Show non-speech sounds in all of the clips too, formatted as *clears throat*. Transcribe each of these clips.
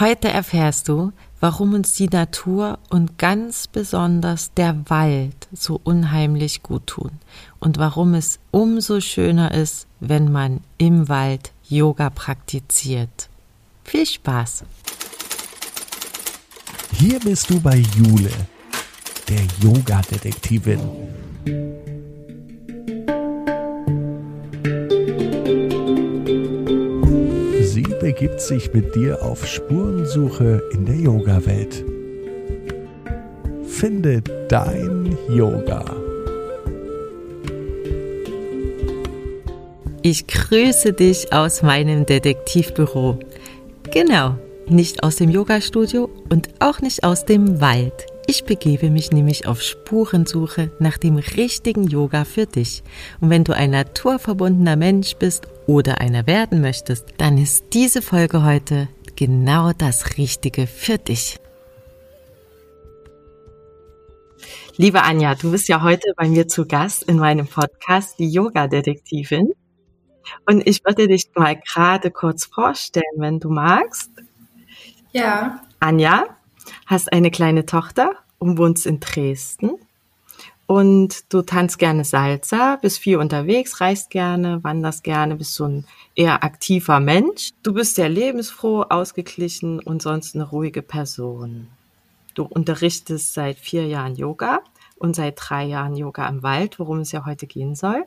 Heute erfährst du, warum uns die Natur und ganz besonders der Wald so unheimlich gut tun und warum es umso schöner ist, wenn man im Wald Yoga praktiziert. Viel Spaß! Hier bist du bei Jule, der Yoga-Detektivin. Begibt sich mit dir auf Spurensuche in der Yoga-Welt. Finde dein Yoga. Ich grüße dich aus meinem Detektivbüro. Genau, nicht aus dem Yogastudio und auch nicht aus dem Wald. Ich begebe mich nämlich auf Spurensuche nach dem richtigen Yoga für dich. Und wenn du ein naturverbundener Mensch bist oder einer werden möchtest, dann ist diese Folge heute genau das Richtige für dich. Liebe Anja, du bist ja heute bei mir zu Gast in meinem Podcast, die Yoga-Detektivin. Und ich würde dich mal gerade kurz vorstellen, wenn du magst. Ja. Anja, hast eine kleine Tochter und wohnst in Dresden. Und du tanzt gerne Salsa, bist viel unterwegs, reist gerne, wanderst gerne, bist so ein eher aktiver Mensch. Du bist sehr lebensfroh, ausgeglichen und sonst eine ruhige Person. Du unterrichtest seit vier Jahren Yoga und seit drei Jahren Yoga im Wald, worum es ja heute gehen soll.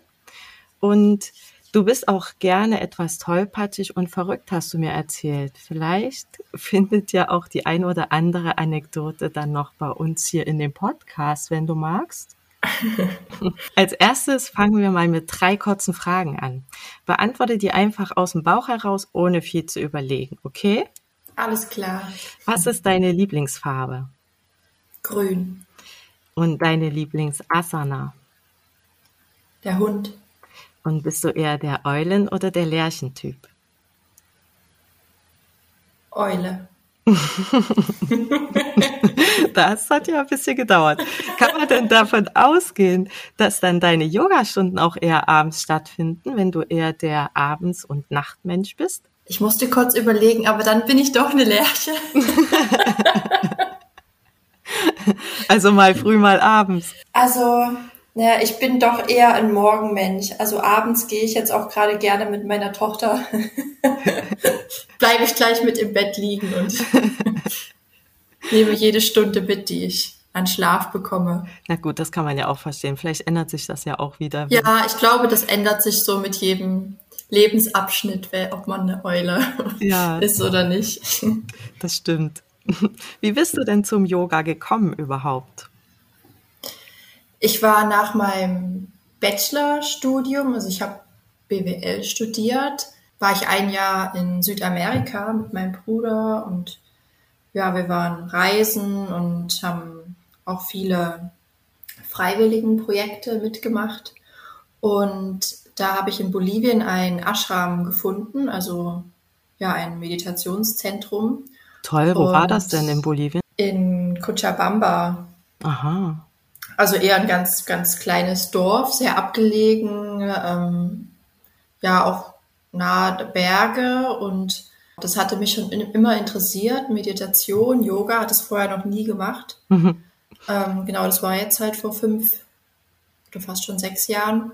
Und Du bist auch gerne etwas tollpatschig und verrückt, hast du mir erzählt. Vielleicht findet ja auch die ein oder andere Anekdote dann noch bei uns hier in dem Podcast, wenn du magst. *laughs* Als erstes fangen wir mal mit drei kurzen Fragen an. Beantworte die einfach aus dem Bauch heraus, ohne viel zu überlegen, okay? Alles klar. Was ist deine Lieblingsfarbe? Grün. Und deine Lieblingsasana? Der Hund. Und bist du eher der Eulen- oder der Lerchentyp? Eule. *laughs* das hat ja ein bisschen gedauert. Kann man denn davon ausgehen, dass dann deine Yogastunden auch eher abends stattfinden, wenn du eher der Abends- und Nachtmensch bist? Ich musste kurz überlegen, aber dann bin ich doch eine Lerche. *laughs* also mal früh, mal abends. Also naja, ich bin doch eher ein Morgenmensch. Also abends gehe ich jetzt auch gerade gerne mit meiner Tochter. *laughs* Bleibe ich gleich mit im Bett liegen und *laughs* nehme jede Stunde mit, die ich an Schlaf bekomme. Na gut, das kann man ja auch verstehen. Vielleicht ändert sich das ja auch wieder. Ja, ich glaube, das ändert sich so mit jedem Lebensabschnitt, ob man eine Eule *laughs* ja, ist oder nicht. Das stimmt. Wie bist du denn zum Yoga gekommen überhaupt? Ich war nach meinem Bachelorstudium, also ich habe BWL studiert, war ich ein Jahr in Südamerika mit meinem Bruder und ja, wir waren reisen und haben auch viele freiwilligen Projekte mitgemacht. Und da habe ich in Bolivien ein Ashram gefunden, also ja, ein Meditationszentrum. Toll, wo und war das denn in Bolivien? In Cochabamba. Aha. Also eher ein ganz, ganz kleines Dorf, sehr abgelegen, ähm, ja auch nahe der Berge und das hatte mich schon immer interessiert. Meditation, Yoga, hat es vorher noch nie gemacht. Mhm. Ähm, genau, das war jetzt halt vor fünf oder fast schon sechs Jahren.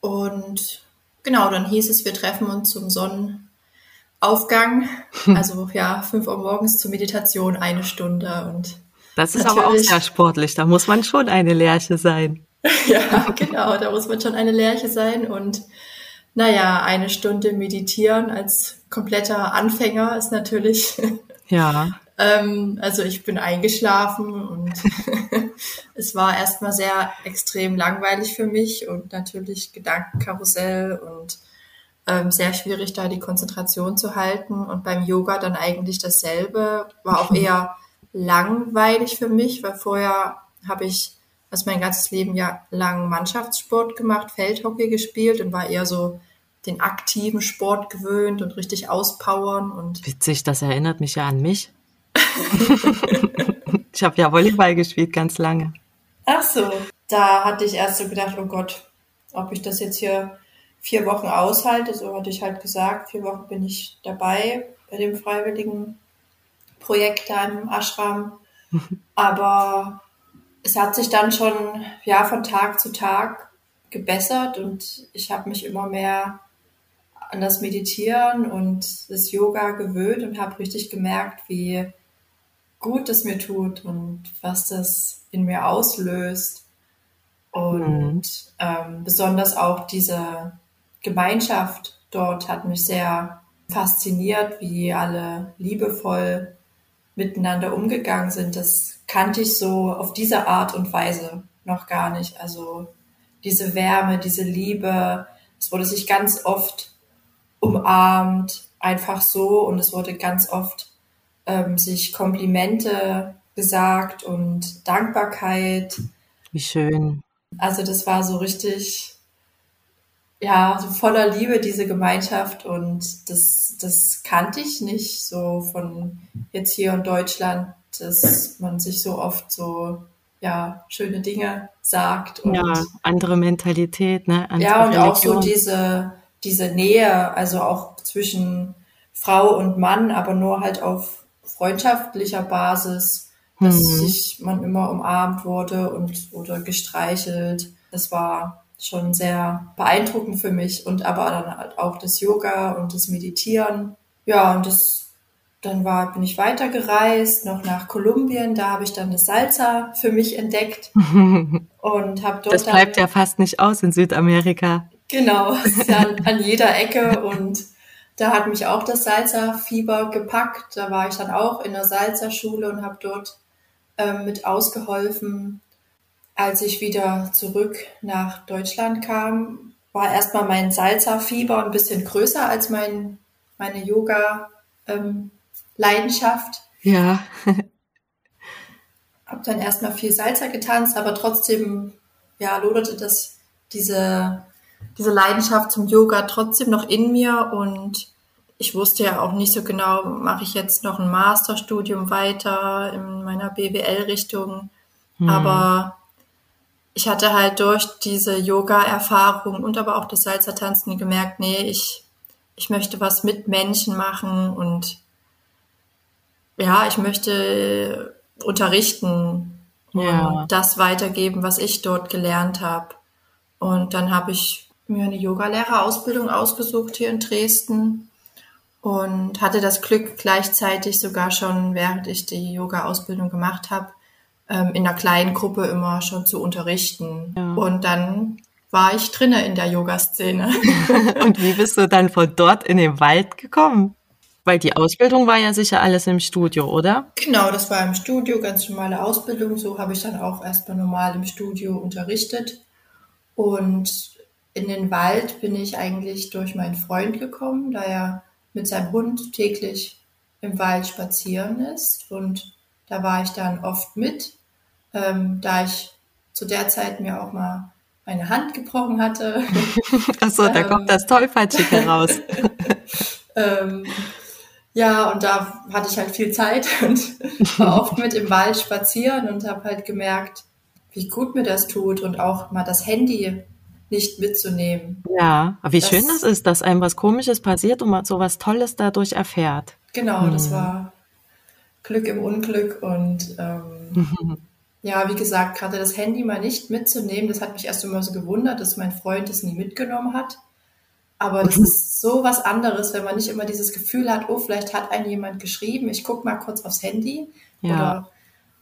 Und genau, dann hieß es, wir treffen uns zum Sonnenaufgang. Also ja, fünf Uhr morgens zur Meditation eine Stunde und das ist Natürlich. aber auch sehr sportlich. Da muss man schon eine Lerche sein. *laughs* ja, genau. Da muss man schon eine Lerche sein. Und naja, eine Stunde meditieren als kompletter Anfänger ist natürlich. *laughs* Ja. ähm, also ich bin eingeschlafen und *laughs* es war erstmal sehr extrem langweilig für mich und natürlich Gedankenkarussell und ähm, sehr schwierig, da die Konzentration zu halten. Und beim Yoga dann eigentlich dasselbe. War auch eher langweilig für mich, weil vorher habe ich also mein ganzes Leben ja lang Mannschaftssport gemacht, Feldhockey gespielt und war eher so den aktiven Sport gewöhnt und richtig auspowern und witzig, das erinnert mich ja an mich. *laughs* ich habe ja Volleyball gespielt ganz lange. Ach so, da hatte ich erst so gedacht, oh Gott, ob ich das jetzt hier vier Wochen aushalte, so hatte ich halt gesagt, vier Wochen bin ich dabei bei dem freiwilligen Projekt da im Ashram. Aber es hat sich dann schon ja von Tag zu Tag gebessert und ich habe mich immer mehr an das Meditieren und das Yoga gewöhnt und habe richtig gemerkt, wie gut es mir tut und was das in mir auslöst. Und mhm. ähm, besonders auch diese Gemeinschaft dort hat mich sehr fasziniert, wie alle liebevoll miteinander umgegangen sind. Das kannte ich so auf diese Art und Weise noch gar nicht. Also diese Wärme, diese Liebe, es wurde sich ganz oft umarmt, einfach so und es wurde ganz oft ähm, sich Komplimente gesagt und Dankbarkeit. Wie schön. Also das war so richtig, ja, so voller Liebe, diese Gemeinschaft und das, das kannte ich nicht so von jetzt hier in Deutschland, dass man sich so oft so, ja, schöne Dinge sagt. Und, ja, andere Mentalität, ne? Andere ja, und Religion. auch so diese, diese Nähe, also auch zwischen Frau und Mann, aber nur halt auf freundschaftlicher Basis, dass mhm. sich man immer umarmt wurde und oder gestreichelt. Das war schon sehr beeindruckend für mich und aber dann halt auch das Yoga und das Meditieren. Ja, und das dann war, bin ich weitergereist, noch nach Kolumbien. Da habe ich dann das Salsa für mich entdeckt *laughs* und habe dort. Das bleibt dann, ja fast nicht aus in Südamerika. Genau, *laughs* ja an, an jeder Ecke und da hat mich auch das Salsa-Fieber gepackt. Da war ich dann auch in der Salsa-Schule und habe dort ähm, mit ausgeholfen. Als ich wieder zurück nach Deutschland kam, war erstmal mein Salsa-Fieber ein bisschen größer als mein, meine Yoga-Leidenschaft. Ähm, ja. *laughs* habe dann erstmal viel Salsa getanzt, aber trotzdem ja, loderte das diese diese Leidenschaft zum Yoga trotzdem noch in mir und ich wusste ja auch nicht so genau, mache ich jetzt noch ein Masterstudium weiter in meiner BWL-Richtung. Hm. Aber ich hatte halt durch diese Yoga-Erfahrung und aber auch das Salzertanzen gemerkt, nee, ich, ich möchte was mit Menschen machen und ja, ich möchte unterrichten ja. und das weitergeben, was ich dort gelernt habe. Und dann habe ich mir eine Yogalehrerausbildung ausgesucht hier in Dresden und hatte das Glück, gleichzeitig sogar schon, während ich die Yoga-Ausbildung gemacht habe, ähm, in einer kleinen Gruppe immer schon zu unterrichten. Ja. Und dann war ich drinne in der Yoga-Szene. *laughs* und wie bist du dann von dort in den Wald gekommen? Weil die Ausbildung war ja sicher alles im Studio, oder? Genau, das war im Studio, ganz normale Ausbildung. So habe ich dann auch erstmal normal im Studio unterrichtet. Und in den Wald bin ich eigentlich durch meinen Freund gekommen, da er mit seinem Hund täglich im Wald spazieren ist. Und da war ich dann oft mit, ähm, da ich zu der Zeit mir auch mal meine Hand gebrochen hatte. *laughs* Achso, da ähm, kommt das Tollpatschige raus. *laughs* ähm, ja, und da hatte ich halt viel Zeit *laughs* und war oft mit im Wald spazieren und habe halt gemerkt, wie gut mir das tut und auch mal das Handy nicht mitzunehmen. Ja, aber wie das, schön das ist, dass einem was Komisches passiert und man so was Tolles dadurch erfährt. Genau, hm. das war Glück im Unglück und ähm, ja, wie gesagt, gerade das Handy mal nicht mitzunehmen, das hat mich erst immer so gewundert, dass mein Freund es nie mitgenommen hat. Aber das ist so was anderes, wenn man nicht immer dieses Gefühl hat, oh, vielleicht hat einen jemand geschrieben, ich gucke mal kurz aufs Handy. Ja. Oder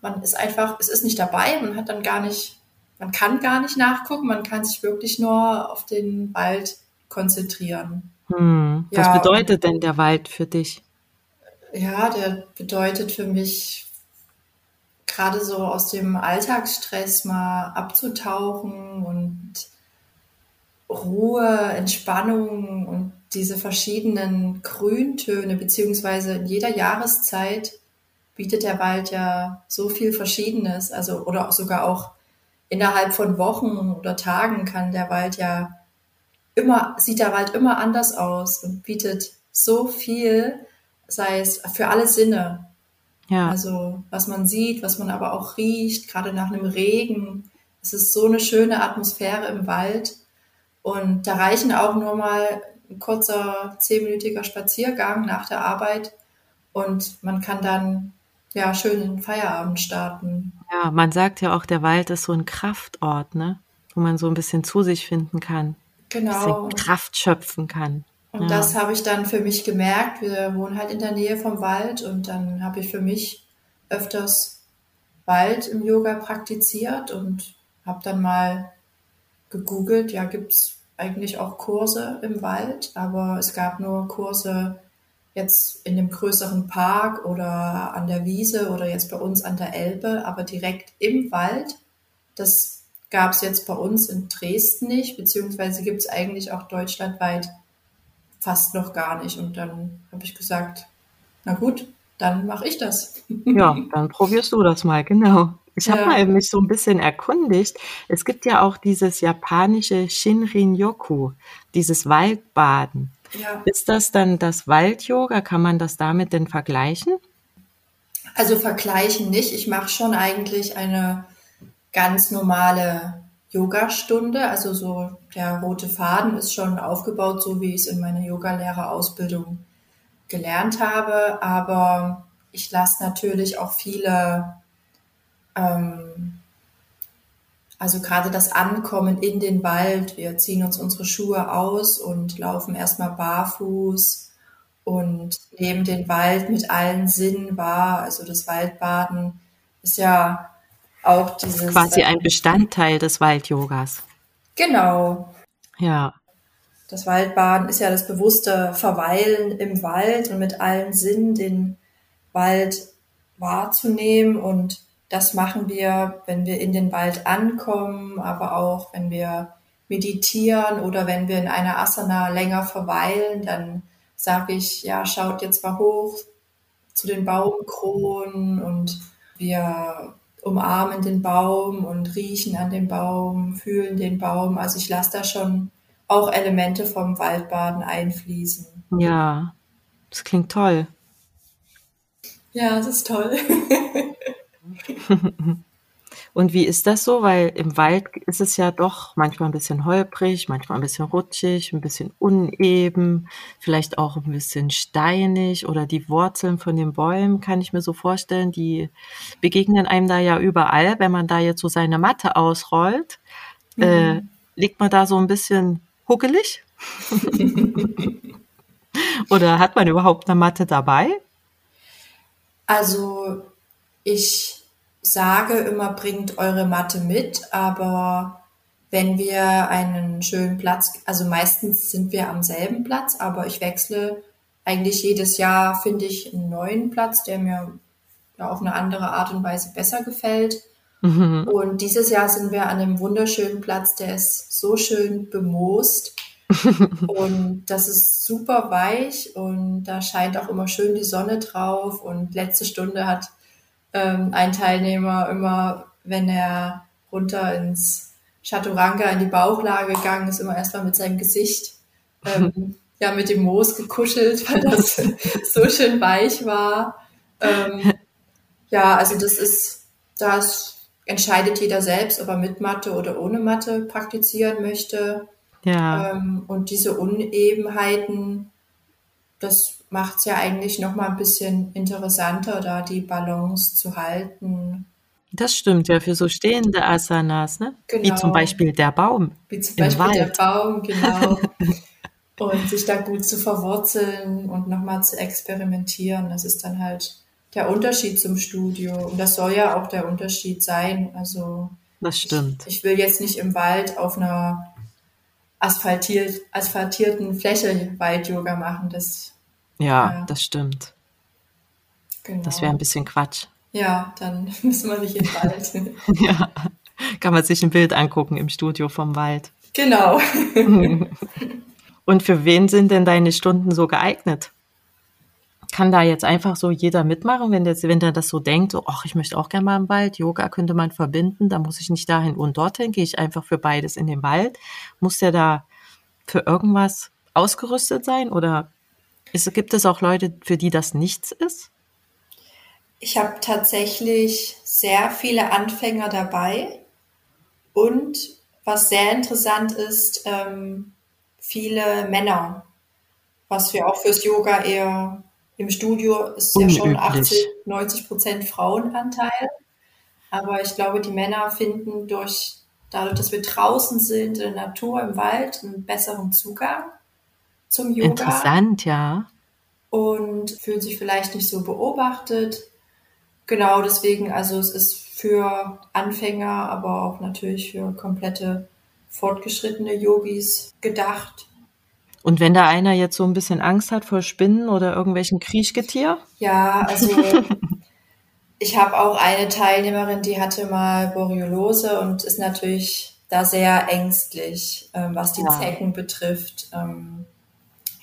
man ist einfach, es ist nicht dabei, man hat dann gar nicht man kann gar nicht nachgucken, man kann sich wirklich nur auf den Wald konzentrieren. Hm. Was ja, bedeutet denn der Wald für dich? Ja, der bedeutet für mich gerade so aus dem Alltagsstress mal abzutauchen und Ruhe, Entspannung und diese verschiedenen Grüntöne, beziehungsweise in jeder Jahreszeit bietet der Wald ja so viel Verschiedenes, also oder sogar auch innerhalb von Wochen oder Tagen kann der Wald ja immer, sieht der Wald immer anders aus und bietet so viel, sei es für alle Sinne. Ja. Also, was man sieht, was man aber auch riecht, gerade nach einem Regen. Es ist so eine schöne Atmosphäre im Wald. Und da reichen auch nur mal ein kurzer zehnminütiger Spaziergang nach der Arbeit, und man kann dann ja schön den Feierabend starten. Ja, man sagt ja auch, der Wald ist so ein Kraftort, ne? Wo man so ein bisschen zu sich finden kann. Genau. Kraft schöpfen kann. Und ja. das habe ich dann für mich gemerkt. Wir wohnen halt in der Nähe vom Wald und dann habe ich für mich öfters Wald im Yoga praktiziert und habe dann mal gegoogelt, ja, gibt es eigentlich auch Kurse im Wald, aber es gab nur Kurse jetzt in dem größeren Park oder an der Wiese oder jetzt bei uns an der Elbe, aber direkt im Wald. Das gab es jetzt bei uns in Dresden nicht, beziehungsweise gibt es eigentlich auch deutschlandweit fast noch gar nicht. Und dann habe ich gesagt, na gut, dann mache ich das. Ja, dann probierst du das mal, genau. Ich ja. habe mal mich so ein bisschen erkundigt. Es gibt ja auch dieses japanische Shinrin-yoku, dieses Waldbaden. Ja. Ist das dann das Wald-Yoga? Kann man das damit denn vergleichen? Also vergleichen nicht. Ich mache schon eigentlich eine ganz normale Yogastunde. Also so der rote Faden ist schon aufgebaut, so wie ich es in meiner Yogalehrerausbildung gelernt habe. Aber ich lasse natürlich auch viele, ähm, also gerade das Ankommen in den Wald. Wir ziehen uns unsere Schuhe aus und laufen erstmal barfuß und nehmen den Wald mit allen Sinnen wahr. Also das Waldbaden ist ja auch dieses. Quasi ein Bestandteil des Waldyogas. Genau. Ja. Das Waldbaden ist ja das bewusste Verweilen im Wald und mit allen Sinnen den Wald wahrzunehmen. Und das machen wir, wenn wir in den Wald ankommen, aber auch wenn wir meditieren oder wenn wir in einer Asana länger verweilen, dann sage ich, ja, schaut jetzt mal hoch zu den Baumkronen und wir umarmen den Baum und riechen an dem Baum, fühlen den Baum. Also ich lasse da schon auch Elemente vom Waldbaden einfließen. Ja, das klingt toll. Ja, das ist toll. *laughs* Und wie ist das so? Weil im Wald ist es ja doch manchmal ein bisschen holprig, manchmal ein bisschen rutschig, ein bisschen uneben, vielleicht auch ein bisschen steinig oder die Wurzeln von den Bäumen, kann ich mir so vorstellen, die begegnen einem da ja überall. Wenn man da jetzt so seine Matte ausrollt, mhm. äh, liegt man da so ein bisschen huckelig? *laughs* oder hat man überhaupt eine Matte dabei? Also ich sage immer, bringt eure Matte mit, aber wenn wir einen schönen Platz, also meistens sind wir am selben Platz, aber ich wechsle eigentlich jedes Jahr, finde ich, einen neuen Platz, der mir ja, auf eine andere Art und Weise besser gefällt. Mhm. Und dieses Jahr sind wir an einem wunderschönen Platz, der ist so schön bemoost. *laughs* und das ist super weich und da scheint auch immer schön die Sonne drauf. Und letzte Stunde hat ähm, ein Teilnehmer immer, wenn er runter ins Chaturanga in die Bauchlage gegangen ist, immer erstmal mit seinem Gesicht ähm, *laughs* ja mit dem Moos gekuschelt, weil das *laughs* so schön weich war. Ähm, ja, also das ist, das entscheidet jeder selbst, ob er mit Mathe oder ohne Mathe praktizieren möchte. Ja. Ähm, und diese Unebenheiten, das macht es ja eigentlich noch mal ein bisschen interessanter, da die Balance zu halten. Das stimmt ja für so stehende Asanas, ne? Genau. Wie zum Beispiel der Baum. Wie zum Beispiel Wald. der Baum, genau. *laughs* und sich da gut zu verwurzeln und nochmal zu experimentieren. Das ist dann halt der Unterschied zum Studio. Und das soll ja auch der Unterschied sein. Also das stimmt. Ich, ich will jetzt nicht im Wald auf einer asphaltiert, asphaltierten Fläche Wald-Yoga machen. Das ja, ja. das stimmt. Genau. Das wäre ein bisschen Quatsch. Ja, dann *laughs* müssen wir nicht in den Wald. *laughs* ja, kann man sich ein Bild angucken im Studio vom Wald. Genau. *laughs* Und für wen sind denn deine Stunden so geeignet? Kann da jetzt einfach so jeder mitmachen, wenn der, wenn der das so denkt, so, ach, ich möchte auch gerne mal im Wald, Yoga könnte man verbinden, da muss ich nicht dahin und dorthin, gehe ich einfach für beides in den Wald. Muss der da für irgendwas ausgerüstet sein oder ist, gibt es auch Leute, für die das nichts ist? Ich habe tatsächlich sehr viele Anfänger dabei und was sehr interessant ist, ähm, viele Männer, was wir auch fürs Yoga eher im Studio ist ja schon 80, 90 Prozent Frauenanteil. Aber ich glaube, die Männer finden durch, dadurch, dass wir draußen sind, in der Natur, im Wald, einen besseren Zugang zum Yoga. Interessant, ja. Und fühlen sich vielleicht nicht so beobachtet. Genau deswegen, also es ist für Anfänger, aber auch natürlich für komplette fortgeschrittene Yogis gedacht. Und wenn da einer jetzt so ein bisschen Angst hat vor Spinnen oder irgendwelchen Kriechgetier? Ja, also *laughs* ich habe auch eine Teilnehmerin, die hatte mal Boreolose und ist natürlich da sehr ängstlich, ähm, was die ja. Zecken betrifft. Ähm,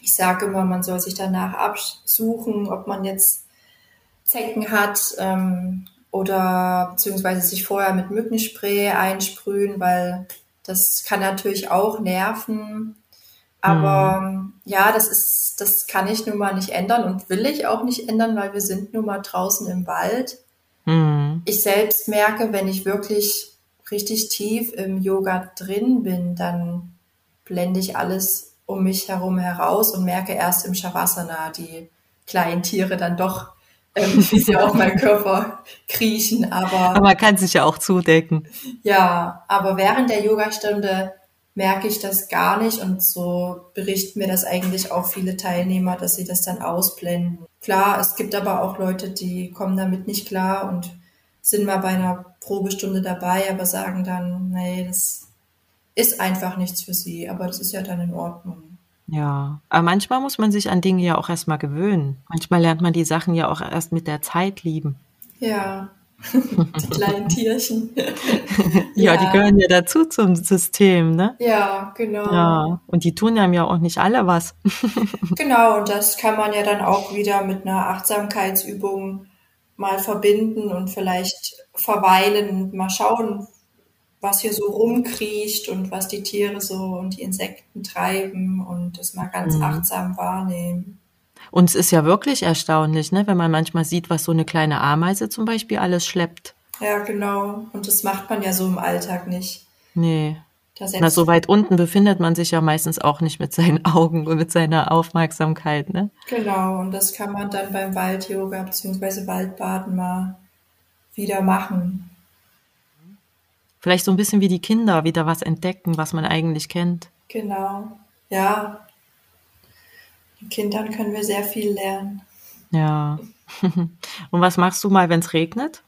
ich sage immer, man soll sich danach absuchen, ob man jetzt Zecken hat ähm, oder beziehungsweise sich vorher mit Mückenspray einsprühen, weil das kann natürlich auch nerven. Aber mhm. ja, das ist, das kann ich nun mal nicht ändern und will ich auch nicht ändern, weil wir sind nun mal draußen im Wald. Mhm. Ich selbst merke, wenn ich wirklich richtig tief im Yoga drin bin, dann blende ich alles um mich herum heraus und merke erst im Shavasana die kleinen Tiere dann doch, ähm, *laughs* wie sie auf meinen Körper kriechen. Aber, aber man kann sich ja auch zudecken. Ja, aber während der Yogastunde merke ich das gar nicht und so berichten mir das eigentlich auch viele Teilnehmer, dass sie das dann ausblenden. Klar, es gibt aber auch Leute, die kommen damit nicht klar und sind mal bei einer Probestunde dabei, aber sagen dann, nee, das ist einfach nichts für sie, aber das ist ja dann in Ordnung. Ja, aber manchmal muss man sich an Dinge ja auch erstmal gewöhnen. Manchmal lernt man die Sachen ja auch erst mit der Zeit lieben. Ja, *laughs* die kleinen Tierchen. ja, *laughs* ja, die gehören ja dazu zum System, ne? Ja, genau. Ja, und die tun einem ja auch nicht alle was. *laughs* genau, und das kann man ja dann auch wieder mit einer Achtsamkeitsübung mal verbinden und vielleicht verweilen und mal schauen, was hier so rumkriecht und was die Tiere so und die Insekten treiben und das mal ganz mhm. achtsam wahrnehmen. Und es ist ja wirklich erstaunlich, ne, wenn man manchmal sieht, was so eine kleine Ameise zum Beispiel alles schleppt. Ja, genau. Und das macht man ja so im Alltag nicht. Nee. Na, so weit unten befindet man sich ja meistens auch nicht mit seinen Augen und mit seiner Aufmerksamkeit, ne? Genau, und das kann man dann beim Wald-Yoga bzw. Waldbaden mal wieder machen. Vielleicht so ein bisschen wie die Kinder wieder was entdecken, was man eigentlich kennt. Genau, ja. Kindern können wir sehr viel lernen. Ja. *laughs* Und was machst du mal, wenn es regnet?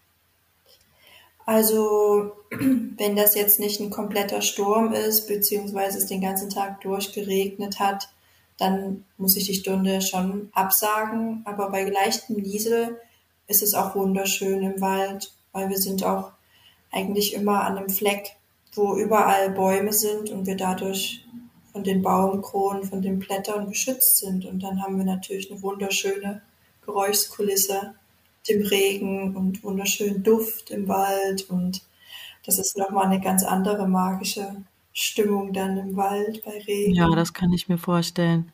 Also, *clears throat* wenn das jetzt nicht ein kompletter Sturm ist, beziehungsweise es den ganzen Tag durchgeregnet hat, dann muss ich die Stunde schon absagen. Aber bei leichtem Niesel ist es auch wunderschön im Wald, weil wir sind auch eigentlich immer an einem Fleck, wo überall Bäume sind und wir dadurch von den Baumkronen, von den Blättern geschützt sind. Und dann haben wir natürlich eine wunderschöne Geräuschkulisse, dem Regen und wunderschönen Duft im Wald. Und das ist nochmal eine ganz andere magische Stimmung dann im Wald bei Regen. Ja, das kann ich mir vorstellen.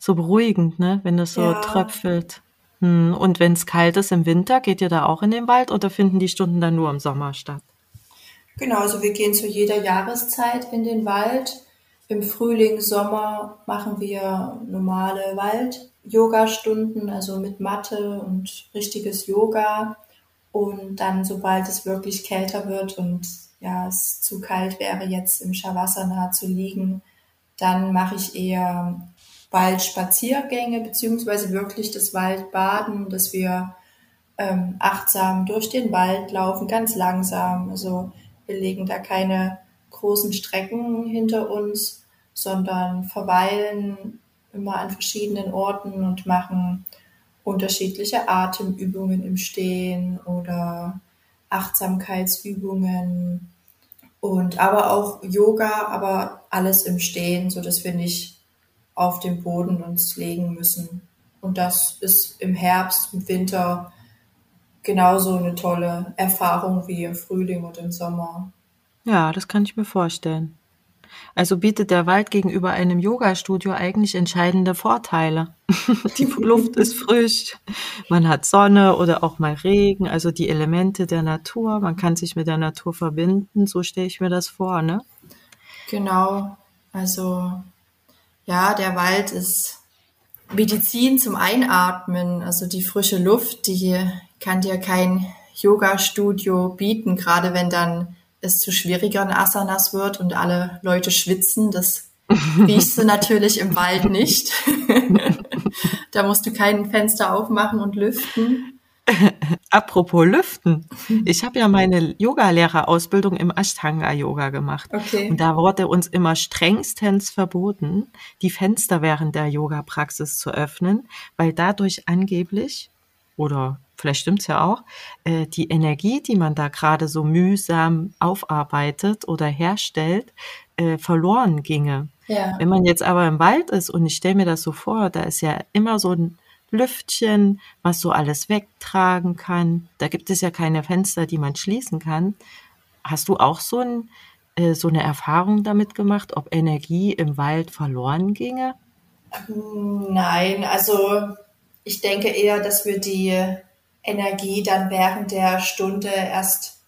So beruhigend, ne? Wenn das so ja. tröpfelt. Hm. Und wenn es kalt ist im Winter, geht ihr da auch in den Wald oder finden die Stunden dann nur im Sommer statt? Genau, also wir gehen zu jeder Jahreszeit in den Wald. Im Frühling, Sommer machen wir normale Wald-Yoga-Stunden, also mit Matte und richtiges Yoga. Und dann, sobald es wirklich kälter wird und ja, es zu kalt wäre, jetzt im Shavasana zu liegen, dann mache ich eher Waldspaziergänge beziehungsweise wirklich das Waldbaden, dass wir ähm, achtsam durch den Wald laufen, ganz langsam. Also wir legen da keine großen Strecken hinter uns, sondern verweilen immer an verschiedenen Orten und machen unterschiedliche Atemübungen im Stehen oder Achtsamkeitsübungen und aber auch Yoga, aber alles im Stehen, so dass wir nicht auf den Boden uns legen müssen. Und das ist im Herbst, im Winter genauso eine tolle Erfahrung wie im Frühling und im Sommer. Ja, das kann ich mir vorstellen. Also bietet der Wald gegenüber einem Yoga-Studio eigentlich entscheidende Vorteile. *laughs* die Luft ist frisch, man hat Sonne oder auch mal Regen, also die Elemente der Natur, man kann sich mit der Natur verbinden, so stelle ich mir das vor, ne? Genau, also ja, der Wald ist Medizin zum Einatmen, also die frische Luft, die kann dir kein Yoga-Studio bieten, gerade wenn dann es zu schwierigeren Asanas wird und alle Leute schwitzen. Das *laughs* riechst du natürlich im Wald nicht. *laughs* da musst du kein Fenster aufmachen und lüften. *laughs* Apropos Lüften. Ich habe ja meine Yogalehrerausbildung im Ashtanga-Yoga gemacht. Okay. Und da wurde uns immer strengstens verboten, die Fenster während der Yoga-Praxis zu öffnen, weil dadurch angeblich, oder vielleicht stimmt's ja auch, äh, die Energie, die man da gerade so mühsam aufarbeitet oder herstellt, äh, verloren ginge. Ja. Wenn man jetzt aber im Wald ist und ich stelle mir das so vor, da ist ja immer so ein Lüftchen, was so alles wegtragen kann. Da gibt es ja keine Fenster, die man schließen kann. Hast du auch so, ein, äh, so eine Erfahrung damit gemacht, ob Energie im Wald verloren ginge? Nein, also ich denke eher, dass wir die Energie dann während der Stunde erst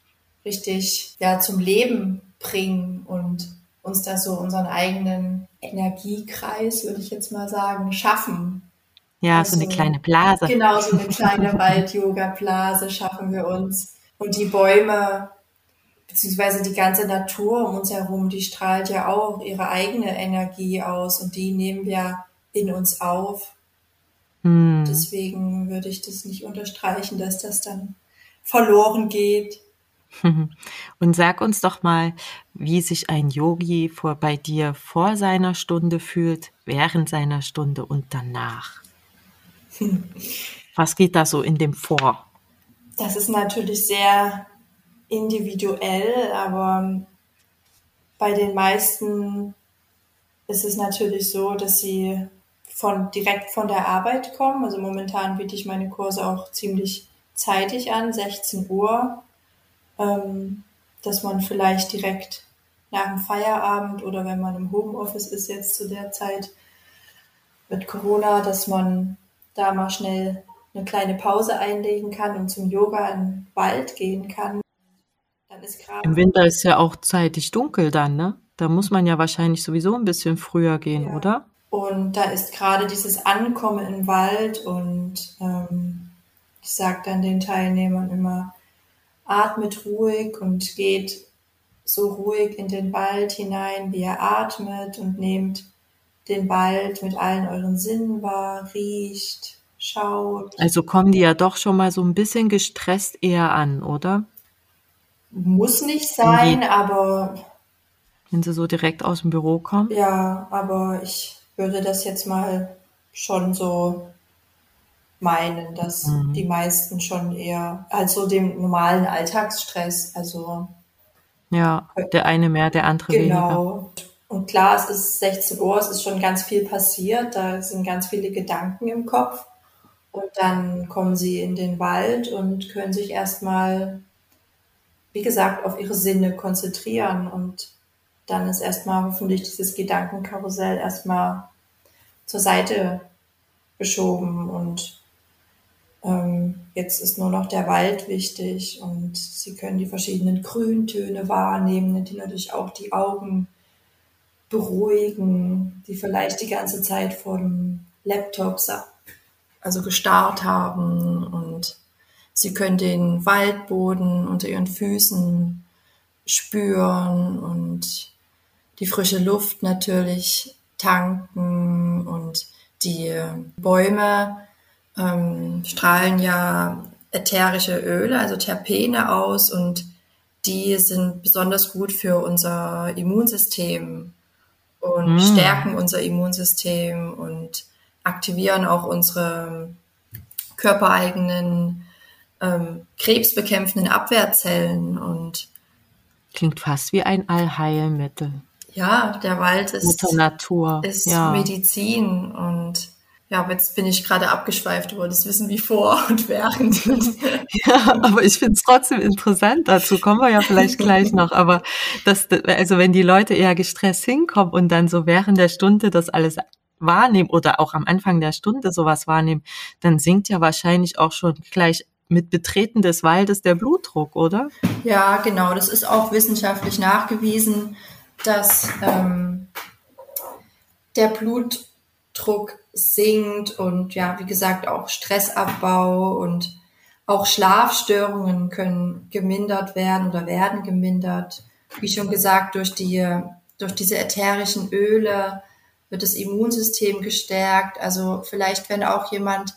richtig ja, zum Leben bringen und uns da so unseren eigenen Energiekreis, würde ich jetzt mal sagen, schaffen. Ja, also, so eine kleine Blase. Genau, so eine kleine *laughs* Wald-Yoga-Blase schaffen wir uns. Und die Bäume, beziehungsweise die ganze Natur um uns herum, die strahlt ja auch ihre eigene Energie aus und die nehmen wir in uns auf. Hm. Deswegen würde ich das nicht unterstreichen, dass das dann verloren geht. *laughs* Und sag uns doch mal, wie sich ein Yogi vor, bei dir vor seiner Stunde fühlt, während seiner Stunde und danach. *laughs* Was geht da so in dem vor? Das ist natürlich sehr individuell, aber bei den meisten ist es natürlich so, dass sie von direkt von der Arbeit kommen. Also momentan biete ich meine Kurse auch ziemlich zeitig an, 16 Uhr, ähm, dass man vielleicht direkt nach dem Feierabend oder wenn man im Homeoffice ist jetzt zu der Zeit mit Corona, dass man da mal schnell eine kleine Pause einlegen kann und zum Yoga in den Wald gehen kann. Dann ist Im Winter ist ja auch zeitig dunkel dann, ne? Da muss man ja wahrscheinlich sowieso ein bisschen früher gehen, ja. oder? Und da ist gerade dieses Ankommen im Wald und ähm, ich sage dann den Teilnehmern immer, atmet ruhig und geht so ruhig in den Wald hinein, wie ihr atmet und nehmt den Wald mit allen euren Sinnen wahr, riecht, schaut. Also kommen die ja doch schon mal so ein bisschen gestresst eher an, oder? Muss nicht sein, die, aber. Wenn sie so direkt aus dem Büro kommen? Ja, aber ich würde das jetzt mal schon so meinen, dass mhm. die meisten schon eher, also dem normalen Alltagsstress, also. Ja, der eine mehr, der andere genau. weniger. Genau. Und klar, es ist 16 Uhr, es ist schon ganz viel passiert, da sind ganz viele Gedanken im Kopf. Und dann kommen sie in den Wald und können sich erstmal, wie gesagt, auf ihre Sinne konzentrieren. Und dann ist erstmal hoffentlich dieses Gedankenkarussell erstmal zur Seite geschoben. Und ähm, jetzt ist nur noch der Wald wichtig und sie können die verschiedenen Grüntöne wahrnehmen, die natürlich auch die Augen beruhigen, die vielleicht die ganze Zeit vor dem Laptop also gestarrt haben und sie können den Waldboden unter ihren Füßen spüren und die frische Luft natürlich tanken und die Bäume ähm, strahlen ja ätherische Öle, also Terpene aus und die sind besonders gut für unser Immunsystem und mm. stärken unser Immunsystem und aktivieren auch unsere körpereigenen ähm, krebsbekämpfenden Abwehrzellen und klingt fast wie ein Allheilmittel. Ja, der Wald ist Mutter Natur. ist ja. Medizin und ja, jetzt bin ich gerade abgeschweift, du wolltest wissen, wie vor und während. *laughs* ja, aber ich finde es trotzdem interessant. Dazu kommen wir ja vielleicht gleich noch. Aber das, also wenn die Leute eher gestresst hinkommen und dann so während der Stunde das alles wahrnehmen oder auch am Anfang der Stunde sowas wahrnehmen, dann sinkt ja wahrscheinlich auch schon gleich mit Betreten des Waldes der Blutdruck, oder? Ja, genau. Das ist auch wissenschaftlich nachgewiesen, dass ähm, der Blutdruck sinkt und ja, wie gesagt, auch Stressabbau und auch Schlafstörungen können gemindert werden oder werden gemindert. Wie schon gesagt, durch die, durch diese ätherischen Öle wird das Immunsystem gestärkt. Also vielleicht, wenn auch jemand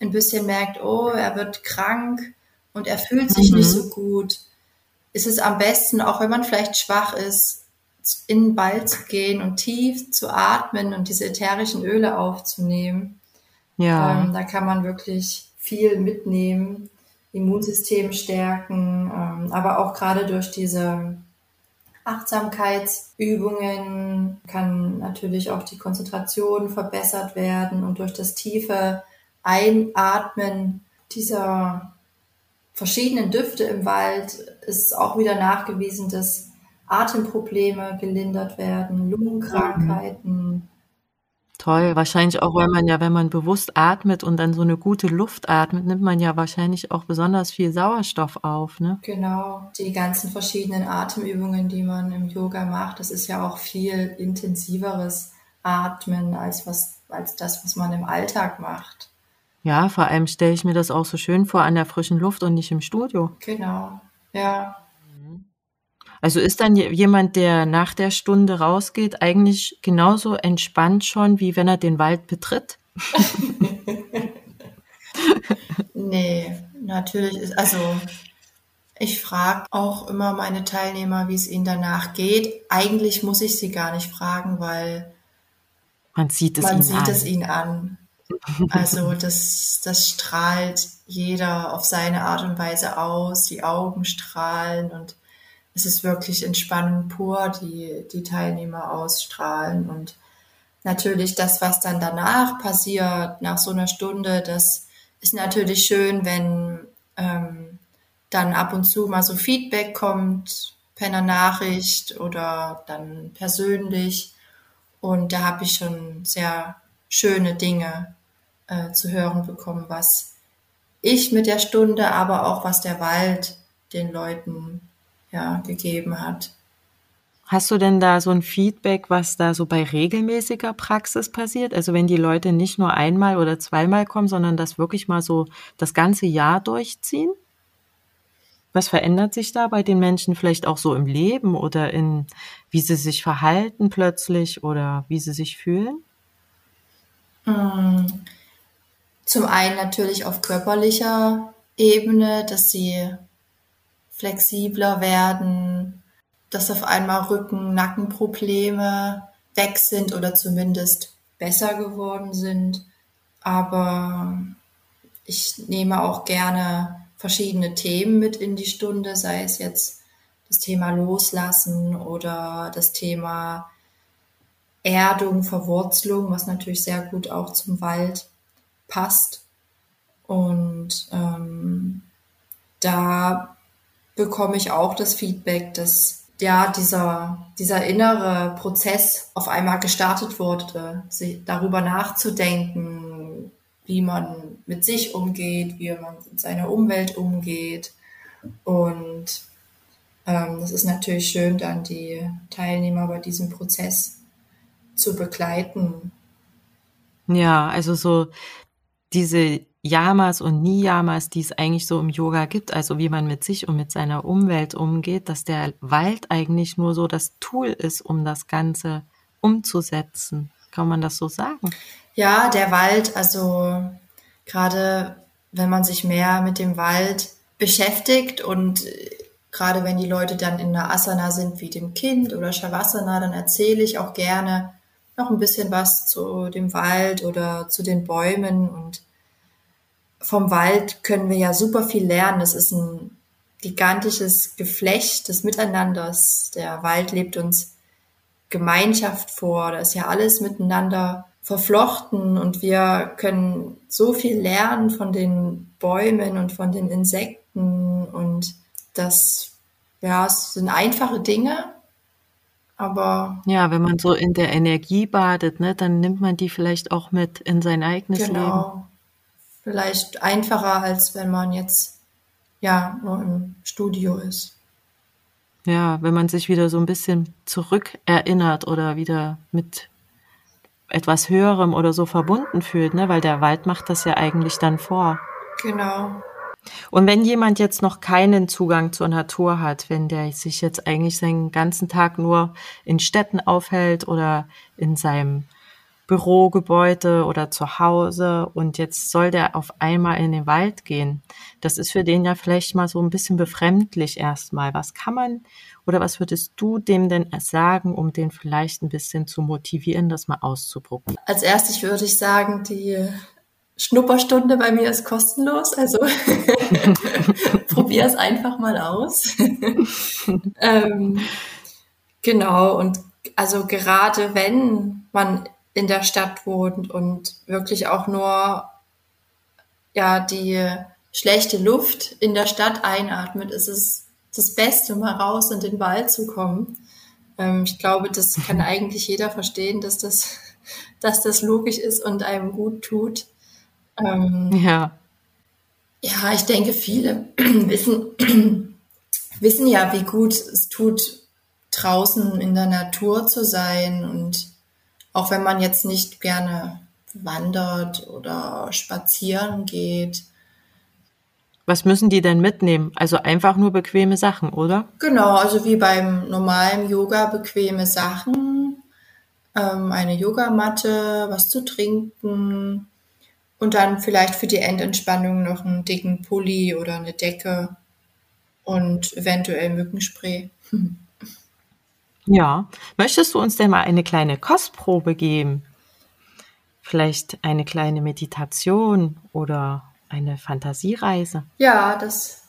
ein bisschen merkt, oh, er wird krank und er fühlt sich mhm. nicht so gut, ist es am besten, auch wenn man vielleicht schwach ist, in den Wald zu gehen und tief zu atmen und diese ätherischen Öle aufzunehmen. Ja. Ähm, da kann man wirklich viel mitnehmen, Immunsystem stärken, ähm, aber auch gerade durch diese Achtsamkeitsübungen kann natürlich auch die Konzentration verbessert werden und durch das tiefe Einatmen dieser verschiedenen Düfte im Wald ist auch wieder nachgewiesen, dass Atemprobleme gelindert werden, Lungenkrankheiten. Toll, wahrscheinlich auch, weil man ja, wenn man bewusst atmet und dann so eine gute Luft atmet, nimmt man ja wahrscheinlich auch besonders viel Sauerstoff auf, ne? Genau, die ganzen verschiedenen Atemübungen, die man im Yoga macht, das ist ja auch viel intensiveres Atmen als was, als das, was man im Alltag macht. Ja, vor allem stelle ich mir das auch so schön vor an der frischen Luft und nicht im Studio. Genau, ja. Also ist dann jemand, der nach der Stunde rausgeht, eigentlich genauso entspannt schon, wie wenn er den Wald betritt? *laughs* nee, natürlich ist, also ich frage auch immer meine Teilnehmer, wie es ihnen danach geht. Eigentlich muss ich sie gar nicht fragen, weil man sieht es, man ihnen, sieht an. es ihnen an. Also *laughs* das, das strahlt jeder auf seine Art und Weise aus, die Augen strahlen und es ist wirklich Entspannung pur, die die Teilnehmer ausstrahlen. Und natürlich das, was dann danach passiert, nach so einer Stunde, das ist natürlich schön, wenn ähm, dann ab und zu mal so Feedback kommt per Nachricht oder dann persönlich. Und da habe ich schon sehr schöne Dinge äh, zu hören bekommen, was ich mit der Stunde, aber auch was der Wald den Leuten ja, gegeben hat. Hast du denn da so ein Feedback, was da so bei regelmäßiger Praxis passiert? Also wenn die Leute nicht nur einmal oder zweimal kommen, sondern das wirklich mal so das ganze Jahr durchziehen? Was verändert sich da bei den Menschen vielleicht auch so im Leben oder in, wie sie sich verhalten plötzlich oder wie sie sich fühlen? Hm. Zum einen natürlich auf körperlicher Ebene, dass sie flexibler werden, dass auf einmal Rücken, Nackenprobleme weg sind oder zumindest besser geworden sind. Aber ich nehme auch gerne verschiedene Themen mit in die Stunde, sei es jetzt das Thema Loslassen oder das Thema Erdung, Verwurzelung, was natürlich sehr gut auch zum Wald passt. Und ähm, da bekomme ich auch das Feedback, dass ja dieser, dieser innere Prozess auf einmal gestartet wurde, sich darüber nachzudenken, wie man mit sich umgeht, wie man mit seiner Umwelt umgeht. Und ähm, das ist natürlich schön, dann die Teilnehmer bei diesem Prozess zu begleiten. Ja, also so diese Yamas und Niyamas, die es eigentlich so im Yoga gibt, also wie man mit sich und mit seiner Umwelt umgeht, dass der Wald eigentlich nur so das Tool ist, um das Ganze umzusetzen. Kann man das so sagen? Ja, der Wald, also gerade wenn man sich mehr mit dem Wald beschäftigt und gerade wenn die Leute dann in einer Asana sind wie dem Kind oder Shavasana, dann erzähle ich auch gerne noch ein bisschen was zu dem Wald oder zu den Bäumen und vom Wald können wir ja super viel lernen. Es ist ein gigantisches Geflecht des Miteinanders. Der Wald lebt uns Gemeinschaft vor. Da ist ja alles miteinander verflochten und wir können so viel lernen von den Bäumen und von den Insekten und das, ja, es sind einfache Dinge, aber. Ja, wenn man so in der Energie badet, ne, dann nimmt man die vielleicht auch mit in sein eigenes genau. Leben vielleicht einfacher, als wenn man jetzt ja nur im Studio ist. Ja, wenn man sich wieder so ein bisschen zurückerinnert oder wieder mit etwas Höherem oder so verbunden fühlt, ne? weil der Wald macht das ja eigentlich dann vor. Genau. Und wenn jemand jetzt noch keinen Zugang zur Natur hat, wenn der sich jetzt eigentlich seinen ganzen Tag nur in Städten aufhält oder in seinem Bürogebäude oder zu Hause und jetzt soll der auf einmal in den Wald gehen. Das ist für den ja vielleicht mal so ein bisschen befremdlich erstmal. Was kann man oder was würdest du dem denn sagen, um den vielleicht ein bisschen zu motivieren, das mal auszuprobieren? Als erstes würde ich sagen, die Schnupperstunde bei mir ist kostenlos, also *laughs* probier es einfach mal aus. *laughs* ähm, genau, und also gerade wenn man in der Stadt wohnt und wirklich auch nur ja die schlechte Luft in der Stadt einatmet, ist es das Beste, mal raus in den Wald zu kommen. Ähm, ich glaube, das kann *laughs* eigentlich jeder verstehen, dass das, *laughs* dass das logisch ist und einem gut tut. Ähm, ja. Ja, ich denke, viele *clears throat* wissen, *clears throat* wissen ja, wie gut es tut, draußen in der Natur zu sein und auch wenn man jetzt nicht gerne wandert oder spazieren geht. Was müssen die denn mitnehmen? Also einfach nur bequeme Sachen, oder? Genau, also wie beim normalen Yoga bequeme Sachen, ähm, eine Yogamatte, was zu trinken und dann vielleicht für die Endentspannung noch einen dicken Pulli oder eine Decke und eventuell Mückenspray. *laughs* Ja. Möchtest du uns denn mal eine kleine Kostprobe geben? Vielleicht eine kleine Meditation oder eine Fantasiereise? Ja, das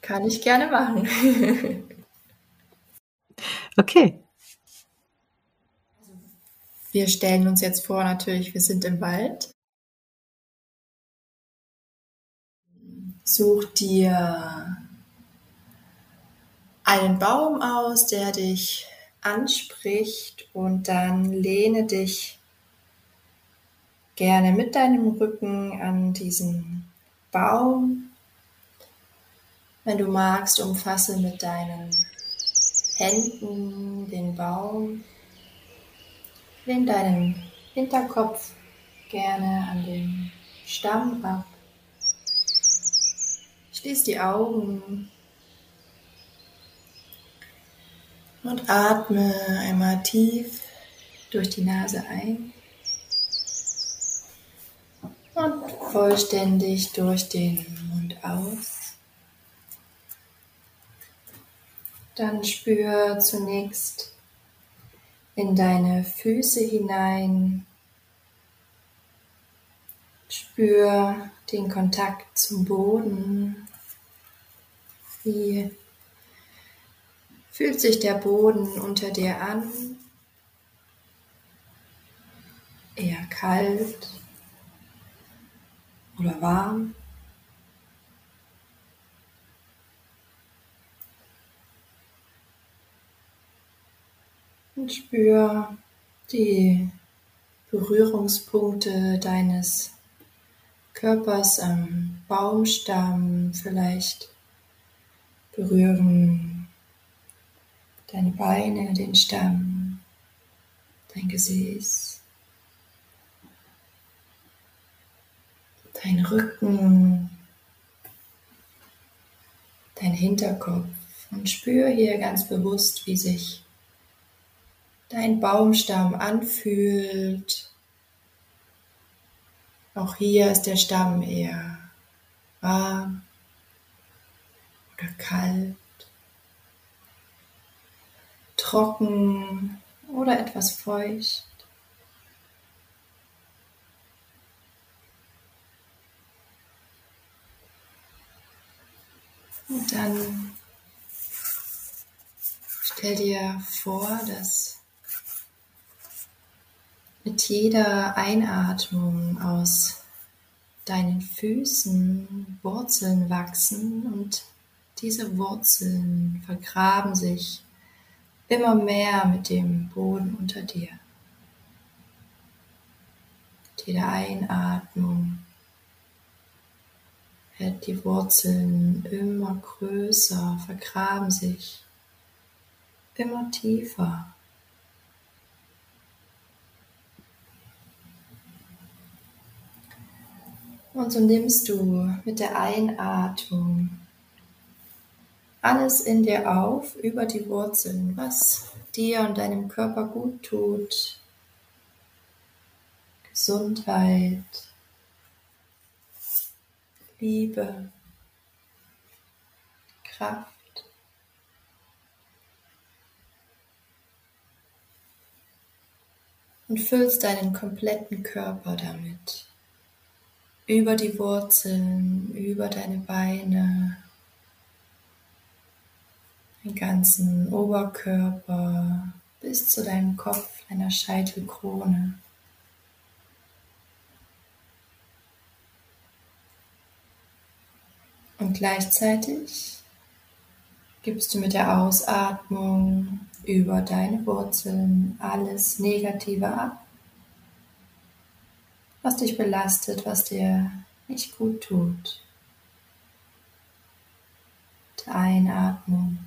kann ich gerne machen. *laughs* okay. Wir stellen uns jetzt vor, natürlich, wir sind im Wald. Such dir einen Baum aus, der dich anspricht und dann lehne dich gerne mit deinem Rücken an diesen Baum. Wenn du magst, umfasse mit deinen Händen den Baum. Lehn deinen Hinterkopf gerne an den Stamm ab. Schließ die Augen Und atme einmal tief durch die Nase ein und vollständig durch den Mund aus. Dann spür zunächst in deine Füße hinein. Spür den Kontakt zum Boden, wie Fühlt sich der Boden unter dir an? Eher kalt oder warm? Und spür die Berührungspunkte deines Körpers am Baumstamm. Vielleicht berühren deine Beine, den Stamm, dein Gesäß, dein Rücken, dein Hinterkopf und spür hier ganz bewusst, wie sich dein Baumstamm anfühlt. Auch hier ist der Stamm eher warm oder kalt trocken oder etwas feucht. Und dann stell dir vor, dass mit jeder Einatmung aus deinen Füßen Wurzeln wachsen und diese Wurzeln vergraben sich immer mehr mit dem Boden unter dir. Mit jeder Einatmung werden die Wurzeln immer größer, vergraben sich immer tiefer. Und so nimmst du mit der Einatmung alles in dir auf über die Wurzeln, was dir und deinem Körper gut tut. Gesundheit, Liebe, Kraft. Und füllst deinen kompletten Körper damit. Über die Wurzeln, über deine Beine, den ganzen Oberkörper bis zu deinem Kopf, deiner Scheitelkrone. Und gleichzeitig gibst du mit der Ausatmung über deine Wurzeln alles Negative ab, was dich belastet, was dir nicht gut tut. Mit Einatmung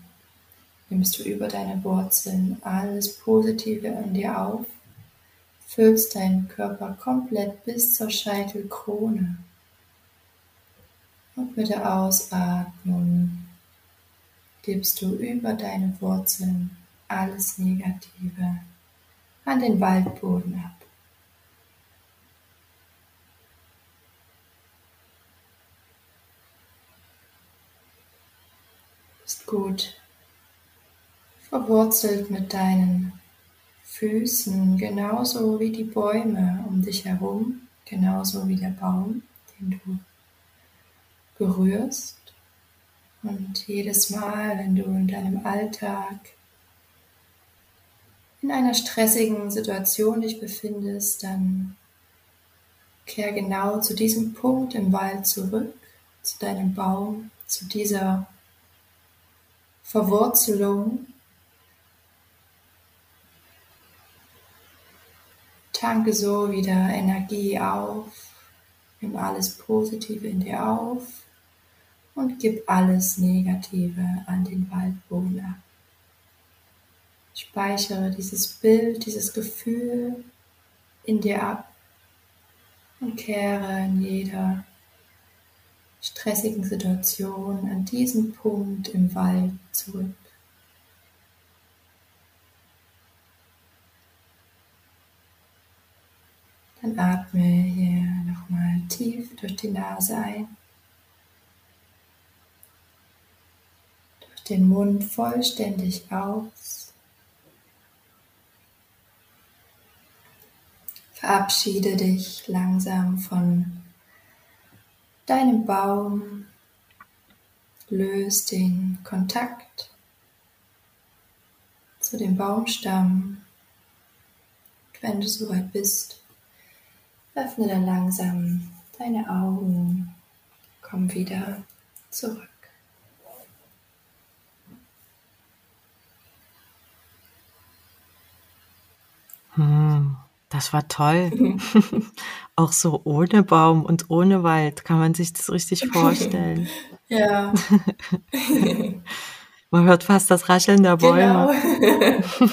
nimmst du über deine Wurzeln alles Positive in dir auf, füllst deinen Körper komplett bis zur Scheitelkrone. Und mit der Ausatmung gibst du über deine Wurzeln alles Negative an den Waldboden ab. Ist gut verwurzelt mit deinen Füßen, genauso wie die Bäume um dich herum, genauso wie der Baum, den du berührst. Und jedes Mal, wenn du in deinem Alltag in einer stressigen Situation dich befindest, dann kehr genau zu diesem Punkt im Wald zurück, zu deinem Baum, zu dieser Verwurzelung Tanke so wieder Energie auf, nimm alles Positive in dir auf und gib alles Negative an den Waldboden ab. Speichere dieses Bild, dieses Gefühl in dir ab und kehre in jeder stressigen Situation an diesen Punkt im Wald zurück. Dann atme hier nochmal tief durch die Nase ein. Durch den Mund vollständig aus. Verabschiede dich langsam von deinem Baum. Löse den Kontakt zu dem Baumstamm, wenn du soweit bist. Öffne dann langsam deine Augen. Komm wieder zurück. Hm, das war toll. *laughs* Auch so ohne Baum und ohne Wald kann man sich das richtig *laughs* vorstellen. ja. *laughs* Man hört fast das Rascheln der Bäume. Genau,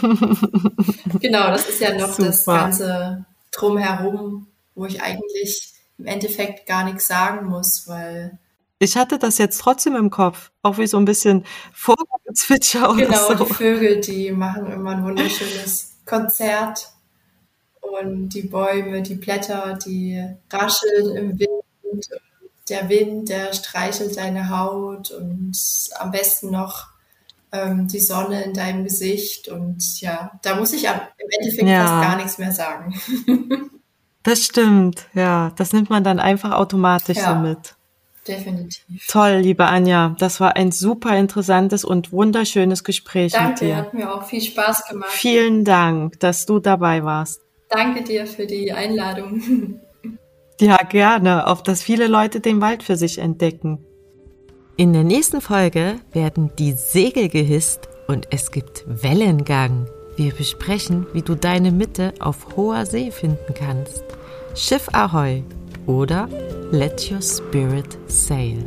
genau das ist ja noch Super. das ganze Drumherum, wo ich eigentlich im Endeffekt gar nichts sagen muss, weil ich hatte das jetzt trotzdem im Kopf, auch wie so ein bisschen Vogelzwitscher oder genau, so. Genau, die Vögel, die machen immer ein wunderschönes Konzert und die Bäume, die Blätter, die rascheln im Wind. Der Wind, der streichelt deine Haut und am besten noch ähm, die Sonne in deinem Gesicht und ja, da muss ich im Endeffekt ja. fast gar nichts mehr sagen. *laughs* Das stimmt, ja. Das nimmt man dann einfach automatisch ja, so mit. Definitiv. Toll, liebe Anja. Das war ein super interessantes und wunderschönes Gespräch Danke, mit dir. hat mir auch viel Spaß gemacht. Vielen Dank, dass du dabei warst. Danke dir für die Einladung. *laughs* Ja, gerne, auf dass viele Leute den Wald für sich entdecken. In der nächsten Folge werden die Segel gehisst und es gibt Wellengang. Wir besprechen, wie du deine Mitte auf hoher See finden kannst. Schiff Ahoi oder Let Your Spirit Sail.